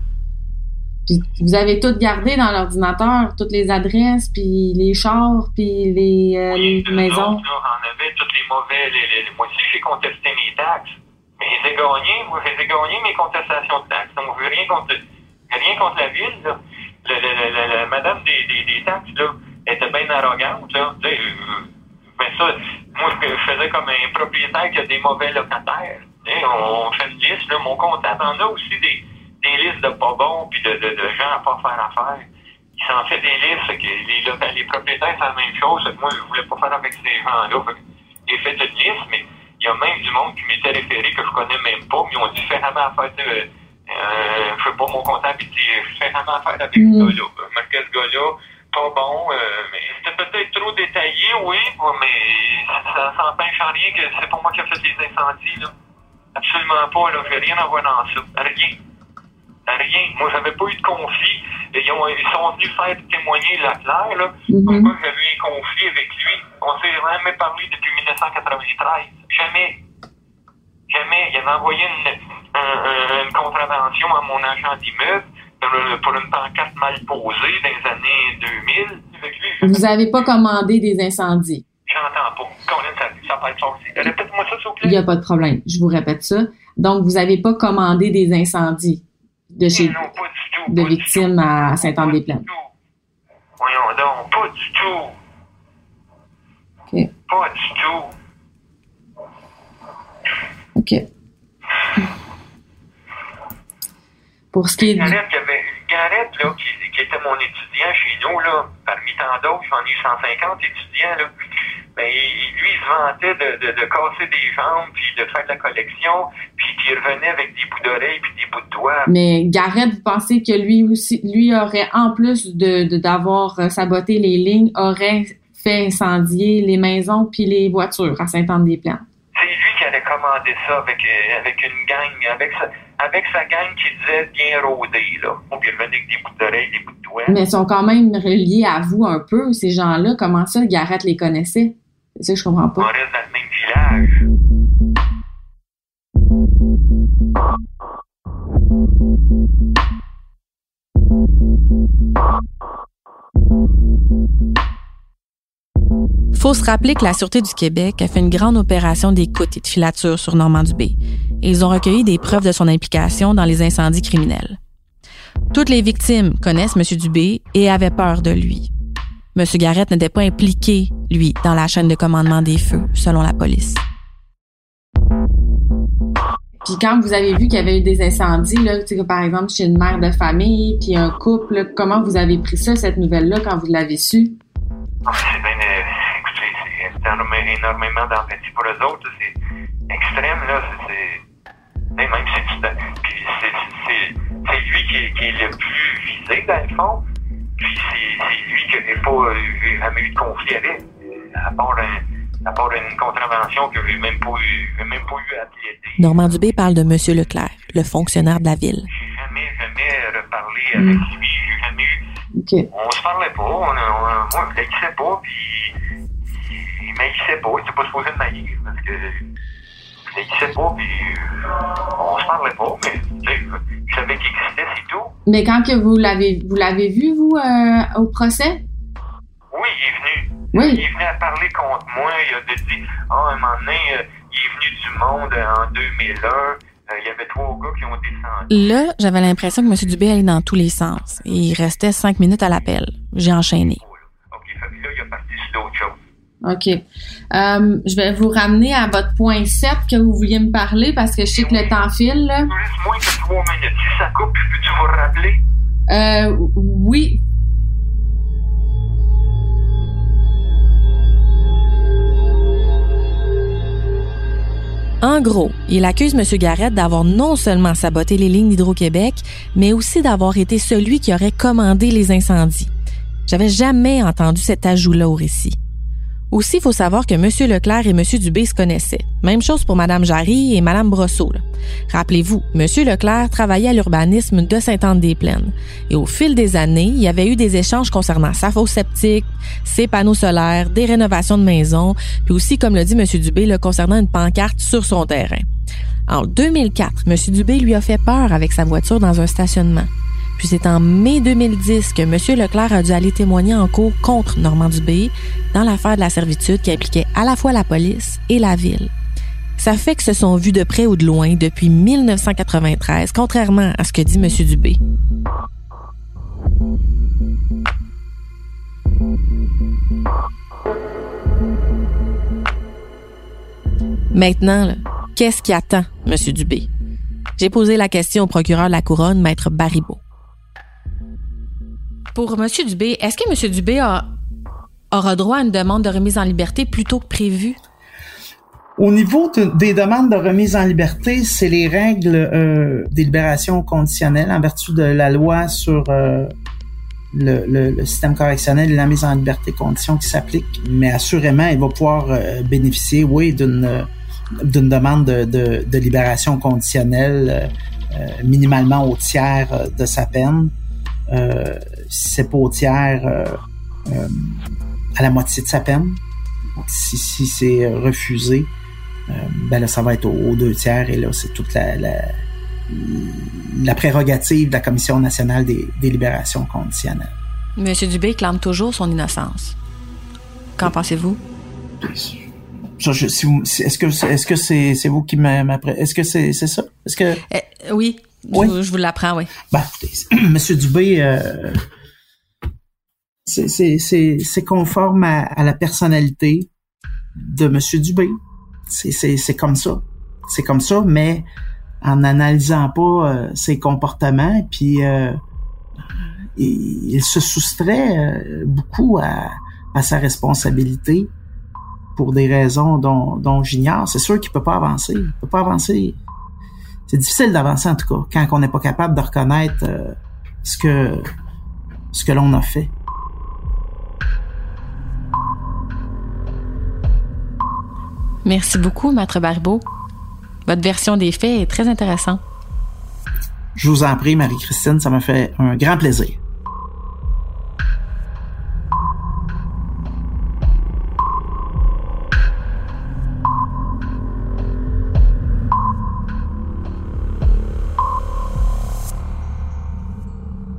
Puis vous avez tout gardé dans l'ordinateur, toutes les adresses, puis les chars, puis les, euh, les maisons. autres, là, on avait tous les mauvais. Les, les- les- moi aussi, j'ai contesté mes taxes. Mais je les ai gagnés. Moi, je les ai gagnés, mes contestations de taxes. Donc, je veux rien contre, rien contre la ville, là. Le, le, le, madame des, des, des taxes, là, était bien arrogante, là. Euh, mais ça, moi, je faisais comme un propriétaire qui a des mauvais locataires. On, on fait une liste, là. Mon comptable en a aussi des, des listes de pas bons puis de, de, de gens à pas faire affaire. Il s'en fait des listes, que les, loca- les propriétaires, c'est la même chose. Moi, je voulais pas faire avec ces gens-là. J'ai fait une liste, mais il y a même du monde qui m'était référé que je connais même pas, mais ils ont dit fais vraiment affaire de. Euh, je sais pas, mon comptable, il dit fais vraiment affaire avec Mm. ce gars-là. Ce gars-là, pas bon, euh, mais c'était peut-être trop détaillé, oui, mais ça, n'empêche en rien que c'est pas moi qui ai fait les incendies, là. Absolument pas, là. J'ai rien à voir dans ça. Rien. Rien. Moi, j'avais pas eu de conflit. Ils, ont- ils sont venus faire témoigner Leclerc, là. Mhm. Pourquoi j'avais eu un conflit avec lui? On s'est jamais parlé depuis 1993. Jamais. Jamais. Il avait envoyé une, un- un- une contravention à mon agent d'immeuble pour, une pancarte mal posée dans les années 2000. Avec lui, je- Vous avez pas commandé des incendies? j'entends pas. Ça, ça parle fort aussi. Répète-moi ça, s'il vous Il n'y a pas de problème. Je vous répète ça. Donc, vous n'avez pas commandé des incendies de chez Non, pas du tout. de pas du victimes à Sainte-Anne-des-Plaines. tout. Voyons donc, pas du tout. Pas du tout. OK. Pour ce qui est du... Garrett, il y avait Garrett, là, qui, qui était mon étudiant chez nous, là, parmi tant d'autres, j'en ai eu 150 étudiants, là. Ben, il- lui, il se vantait de, de, de casser des jambes, puis de faire de la collection, puis il revenait avec des bouts d'oreilles puis des bouts de doigts. Mais Garrett, vous pensez que lui aussi, lui aurait, en plus de d'avoir euh, saboté les lignes, aurait fait incendier les maisons puis les voitures à Sainte-Anne-des-Plaines? C'est lui qui avait commandé ça avec, euh, avec une gang, avec sa, avec sa gang qui disait bien rodé, là. Puis il revenait avec des bouts d'oreilles, des bouts de doigts. Mais ils sont quand même reliés à vous un peu, ces gens-là. Comment ça, Garrett les connaissait? C'est ça que je comprends On pas. reste dans le même village. Faut se rappeler que la Sûreté du Québec a fait une grande opération d'écoute et de filature sur Normand Dubé. Et ils ont recueilli des preuves de son implication dans les incendies criminels. Toutes les victimes connaissent M. Dubé et avaient peur de lui. M. Garrett n'était pas impliqué, lui, dans la chaîne de commandement des feux, selon la police. Puis quand vous avez vu qu'il y avait eu des incendies, là, par exemple chez une mère de famille, puis un couple, là, comment vous avez pris ça, cette nouvelle-là, quand vous l'avez su? Ah, C'est bien, euh, écoutez, c'est énorme- énormément d'empathie pour eux autres. C'est extrême, là. C'est- même si puis c'est- lui qui est, qui est le plus visé, dans le fond. Puis c'est lui que j'ai pas j'ai jamais eu de conflit avec. À part, un- à part une contravention que j'ai même pas eu, j'ai même pas eu à plaider. Normand Dubé parle de M. Leclerc, le fonctionnaire de la ville. J'ai jamais, jamais reparlé avec lui. J'ai jamais eu OK. on se parlait pas, on, on, moi je l'haïssais pas, puis il m'haïssait pas, il était pas supposé me haïr, parce que je l'haïssais pas, puis euh, on se parlait pas, mais tu sais, je savais qu'il existait, c'est tout. Mais quand que vous l'avez vous l'avez vu, vous, euh, au procès? Oui, il est venu. Oui. Il est venu à parler contre moi, il a dit, ah, un moment donné, euh, il est venu du monde euh, en 2001, Euh, Il y avait trois gars qui ont descendu. Là, j'avais l'impression que M. Dubé allait dans tous les sens. Et il restait cinq minutes à l'appel. J'ai enchaîné. OK, fait que là, il a parti sur d'autres choses. OK. Euh, je vais vous ramener à votre point 7 que vous vouliez me parler parce que je sais que le temps file. Là. Il nous reste moins que trois minutes. Si ça coupe, peux-tu vous rappeler? Euh, oui. En gros, il accuse M. Garrett d'avoir non seulement saboté les lignes d'Hydro-Québec, mais aussi d'avoir été celui qui aurait commandé les incendies. J'avais jamais entendu cet ajout-là au récit. Aussi, il faut savoir que M. Leclerc et M. Dubé se connaissaient. Même chose pour Mme Jarry et Mme Brosseau. Rappelez-vous, M. Leclerc travaillait à l'urbanisme de Sainte-Anne-des-Plaines. Et au fil des années, il y avait eu des échanges concernant sa fosse septique, ses panneaux solaires, des rénovations de maisons, puis aussi, comme le dit M. Dubé, là, concernant une pancarte sur son terrain. En 2004, M. Dubé lui a fait peur avec sa voiture dans un stationnement. Puis c'est en mai 2010 que M. Leclerc a dû aller témoigner en cours contre Normand Dubé dans l'affaire de la servitude qui impliquait à la fois la police et la ville. Ça fait que se sont vus de près ou de loin depuis 1993, contrairement à ce que dit M. Dubé. Maintenant, qu'est-ce qui attend M. Dubé? J'ai posé la question au procureur de la Couronne, Maître Baribeau. Pour M. Dubé, est-ce que M. Dubé aura droit à une demande de remise en liberté plus tôt que prévu? Au niveau de- des demandes de remise en liberté, c'est les règles euh, des libérations conditionnelles en vertu de la loi sur euh, le, système correctionnel et la mise en liberté condition qui s'applique. Mais assurément, il va pouvoir euh, bénéficier, oui, d'une demande de, libération conditionnelle minimalement au tiers de sa peine. Si c'est pas au tiers, euh, euh, à la moitié de sa peine. Donc, si, si c'est refusé, euh, ben là, ça va être aux, aux deux tiers et là, c'est toute la, la, la prérogative de la Commission nationale des, des libérations conditionnelles. M. Dubé clame toujours son innocence. Qu'en pensez-vous? Je- si vous- est-ce que c'est est-ce que c'est vous qui m'a- m'appré- Est-ce que c'est ça? Est-ce que Eh, oui, je Oui. vous- je vous l'apprends, oui. Ben, écoutez, Monsieur Dubé, euh, c'est- conforme à, à la personnalité de Monsieur Dubé. C'est- comme ça. C'est comme ça, mais en n'analysant pas euh, ses comportements, puis euh, il, il se soustrait euh, beaucoup à, à sa responsabilité pour des raisons dont, dont j'ignore. C'est sûr qu'il peut pas avancer. Il peut pas avancer c'est difficile d'avancer en tout cas quand on n'est pas capable de reconnaître euh, ce que ce que l'on a fait. Merci beaucoup, Maître Barbeau. Votre version des faits est très intéressante. Je vous en prie, Marie-Christine, ça m'a fait un grand plaisir.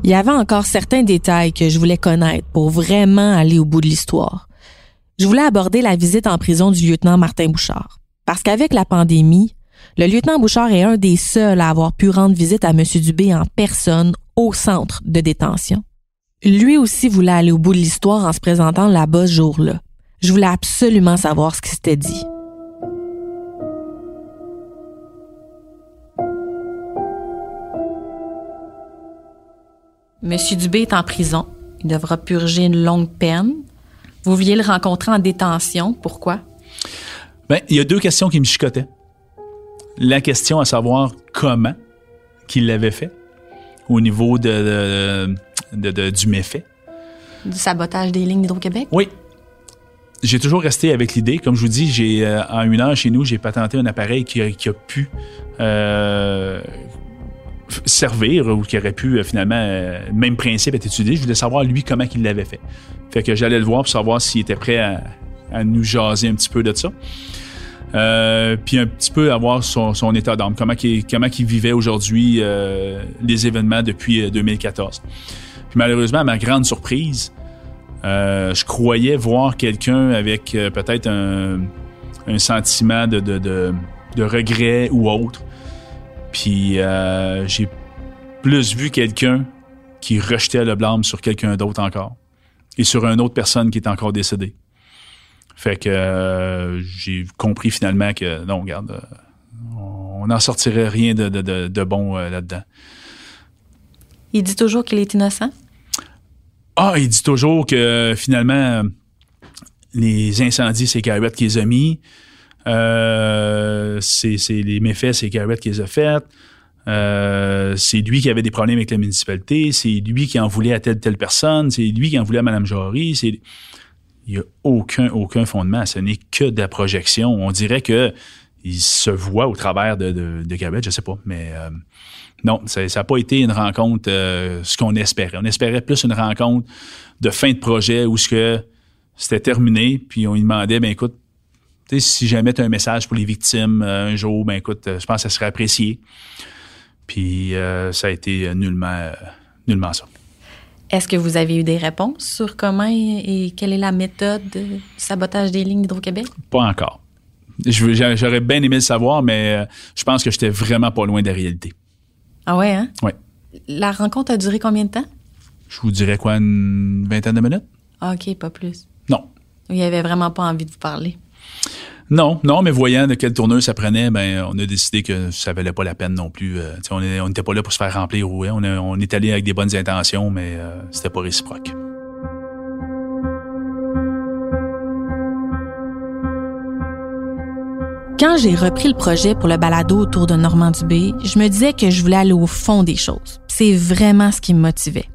Il y avait encore certains détails que je voulais connaître pour vraiment aller au bout de l'histoire. Je voulais aborder la visite en prison du lieutenant Martin Bouchard. Parce qu'avec la pandémie, le lieutenant Bouchard est un des seuls à avoir pu rendre visite à M. Dubé en personne au centre de détention. Lui aussi voulait aller au bout de l'histoire en se présentant là-bas ce jour-là. Je voulais absolument savoir ce qui s'était dit. Monsieur Dubé est en prison. Il devra purger une longue peine. Vous vouliez le rencontrer en détention. Pourquoi? Ben, il y a deux questions qui me chicotaient. La question à savoir comment qu'il l'avait fait au niveau de, de- du méfait. Du sabotage des lignes d'Hydro-Québec? Oui. J'ai toujours resté avec l'idée. Comme je vous dis, j'ai euh, en une heure chez nous, j'ai patenté un appareil qui, a- qui a pu euh, servir ou qui aurait pu euh, finalement, euh, même principe être étudié. Je voulais savoir lui comment il l'avait fait. Fait que j'allais le voir pour savoir s'il était prêt à, nous jaser un petit peu de ça. Euh, puis un petit peu avoir son, état d'âme, comment il, comment il vivait aujourd'hui les événements depuis euh, 2014. Puis malheureusement, à ma grande surprise, je croyais voir quelqu'un avec peut-être un, sentiment de, de, de regret ou autre. Puis euh, j'ai plus vu quelqu'un qui rejetait le blâme sur quelqu'un d'autre encore et sur une autre personne qui est encore décédée. Fait que euh, j'ai compris finalement que non, regarde, euh, on n'en sortirait rien de, de, de, de bon euh, là-dedans. Il dit toujours qu'il est innocent? Ah, il dit toujours que finalement, les incendies, c'est Garrett qui les a mis. Euh, c'est les méfaits, c'est Garrett qui les a faits. Euh, c'est lui qui avait des problèmes avec la municipalité. C'est lui qui en voulait à telle telle personne. C'est lui qui en voulait à Mme Jory. Il n'y a aucun, aucun fondement. Ce n'est que de la projection. On dirait que il se voit au travers de, de, de Garrett, je sais pas. Mais euh, non, ça n'a pas été une rencontre ce qu'on espérait. On espérait plus une rencontre de fin de projet où ce que c'était terminé, puis on lui demandait, ben écoute, si jamais tu as un message pour les victimes euh, un jour, ben écoute, euh, je pense que ça serait apprécié. Puis euh, ça a été nullement, nullement ça. Est-ce que vous avez eu des réponses sur comment et, quelle est la méthode de sabotage des lignes d'Hydro-Québec? Pas encore. J'aurais bien aimé le savoir, mais je pense que j'étais vraiment pas loin de la réalité. Ah ouais, hein? Ouais. La rencontre a duré combien de temps? Je vous dirais quoi, une vingtaine de minutes? Ah, OK, pas plus. Non. Il avait vraiment pas envie de vous parler. Non, non, mais voyant de quelle tournure ça prenait, ben on a décidé que ça valait pas la peine non plus. Euh, on n'était pas là pour se faire remplir. Ouais, on, est- on est allé avec des bonnes intentions, mais euh, c'était pas réciproque. Quand j'ai repris le projet pour le balado autour de Normand Dubé, je me disais que je voulais aller au fond des choses. C'est vraiment ce qui me motivait.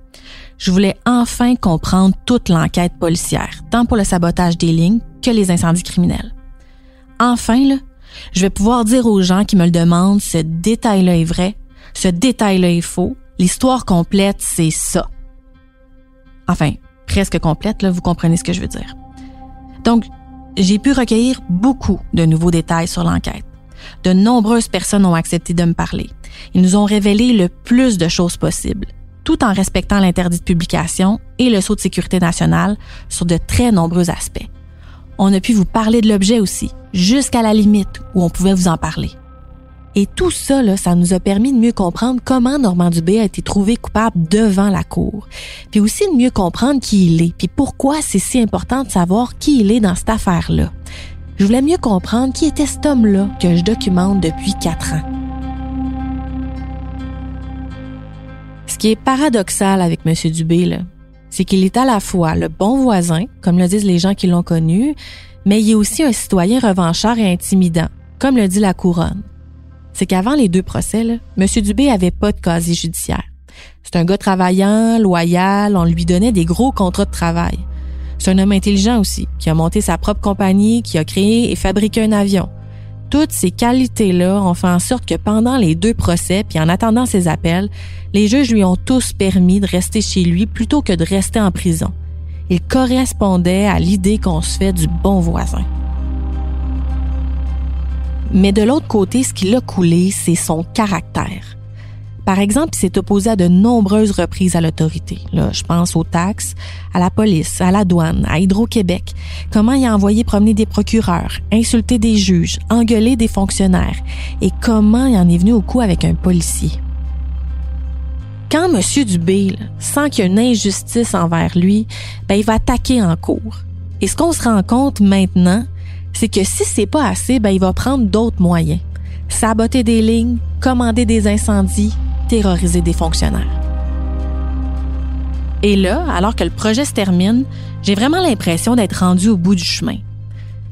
Je voulais enfin comprendre toute l'enquête policière, tant pour le sabotage des lignes que les incendies criminels. Enfin, je vais pouvoir dire aux gens qui me le demandent ce détail-là est vrai, ce détail-là est faux, l'histoire complète, c'est ça. Enfin, presque complète, vous comprenez ce que je veux dire. Donc, j'ai pu recueillir beaucoup de nouveaux détails sur l'enquête. De nombreuses personnes ont accepté de me parler. Ils nous ont révélé le plus de choses possibles, tout en respectant l'interdit de publication et le saut de sécurité nationale sur de très nombreux aspects. On a pu vous parler de l'objet aussi, jusqu'à la limite où on pouvait vous en parler. Et tout ça, ça nous a permis de mieux comprendre comment Normand Dubé a été trouvé coupable devant la cour, puis aussi de mieux comprendre qui il est, puis pourquoi c'est si important de savoir qui il est dans cette affaire-là. Je voulais mieux comprendre qui était cet homme-là que je documente depuis quatre ans. Ce qui est paradoxal avec M. Dubé, c'est qu'il est à la fois le bon voisin, comme le disent les gens qui l'ont connu, mais il est aussi un citoyen revanchard et intimidant, comme le dit la couronne. C'est qu'avant les deux procès, là, M. Dubé avait pas de casier judiciaire. C'est un gars travaillant, loyal, on lui donnait des gros contrats de travail. C'est un homme intelligent aussi, qui a monté sa propre compagnie, qui a créé et fabriqué un avion. Toutes ces qualités-là ont fait en sorte que pendant les deux procès, puis en attendant ses appels, les juges lui ont tous permis de rester chez lui plutôt que de rester en prison. Il correspondait à l'idée qu'on se fait du bon voisin. Mais de l'autre côté, ce qui l'a coulé, c'est son caractère. Par exemple, il s'est opposé à de nombreuses reprises à l'autorité. Là, je pense aux taxes, à la police, à la douane, à Hydro-Québec. Comment il a envoyé promener des procureurs, insulter des juges, engueuler des fonctionnaires? Et comment il en est venu au coup avec un policier? Quand M. Dubé là, sent qu'il y a une injustice envers lui, ben, il va attaquer en cours. Et ce qu'on se rend compte maintenant, c'est que si c'est pas assez, ben, il va prendre d'autres moyens. Saboter des lignes, commander des incendies, terroriser des fonctionnaires. Et là, alors que le projet se termine, j'ai vraiment l'impression d'être rendu au bout du chemin.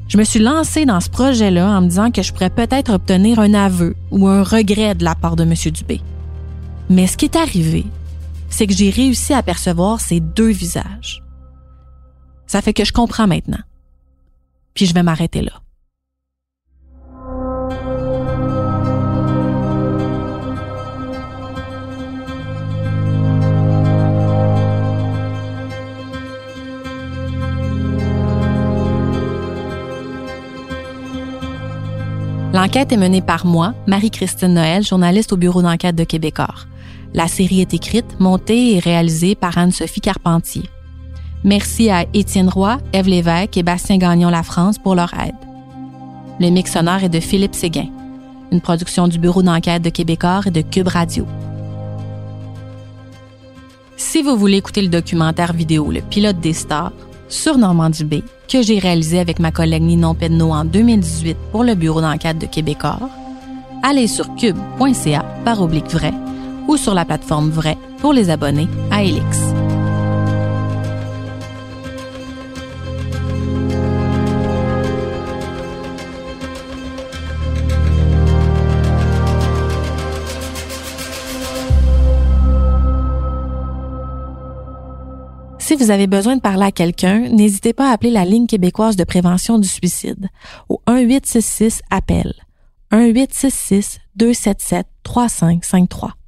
Je me suis lancée dans ce projet-là en me disant que je pourrais peut-être obtenir un aveu ou un regret de la part de M. Dubé. Mais ce qui est arrivé, c'est que j'ai réussi à percevoir ces deux visages. Ça fait que je comprends maintenant. Puis je vais m'arrêter là. L'enquête est menée par moi, Marie-Christine Noël, journaliste au bureau d'enquête de Québecor. La série est écrite, montée et réalisée par Anne-Sophie Carpentier. Merci à Étienne Roy, Ève Lévesque et Bastien Gagnon La France pour leur aide. Le mix sonore est de Philippe Séguin. une production du Bureau d'enquête de Québecor et de Cube Radio. Si vous voulez écouter le documentaire vidéo Le pilote des stars sur Normandie B, que j'ai réalisé avec ma collègue Ninon Penneau en 2018 pour le Bureau d'enquête de Québecor, allez sur cube.ca par oblique vrai ou sur la plateforme Vrai pour les abonnés à Elix. Vous avez besoin de parler à quelqu'un, n'hésitez pas à appeler la ligne québécoise de prévention du suicide au 1866 appel 1866 277 3553.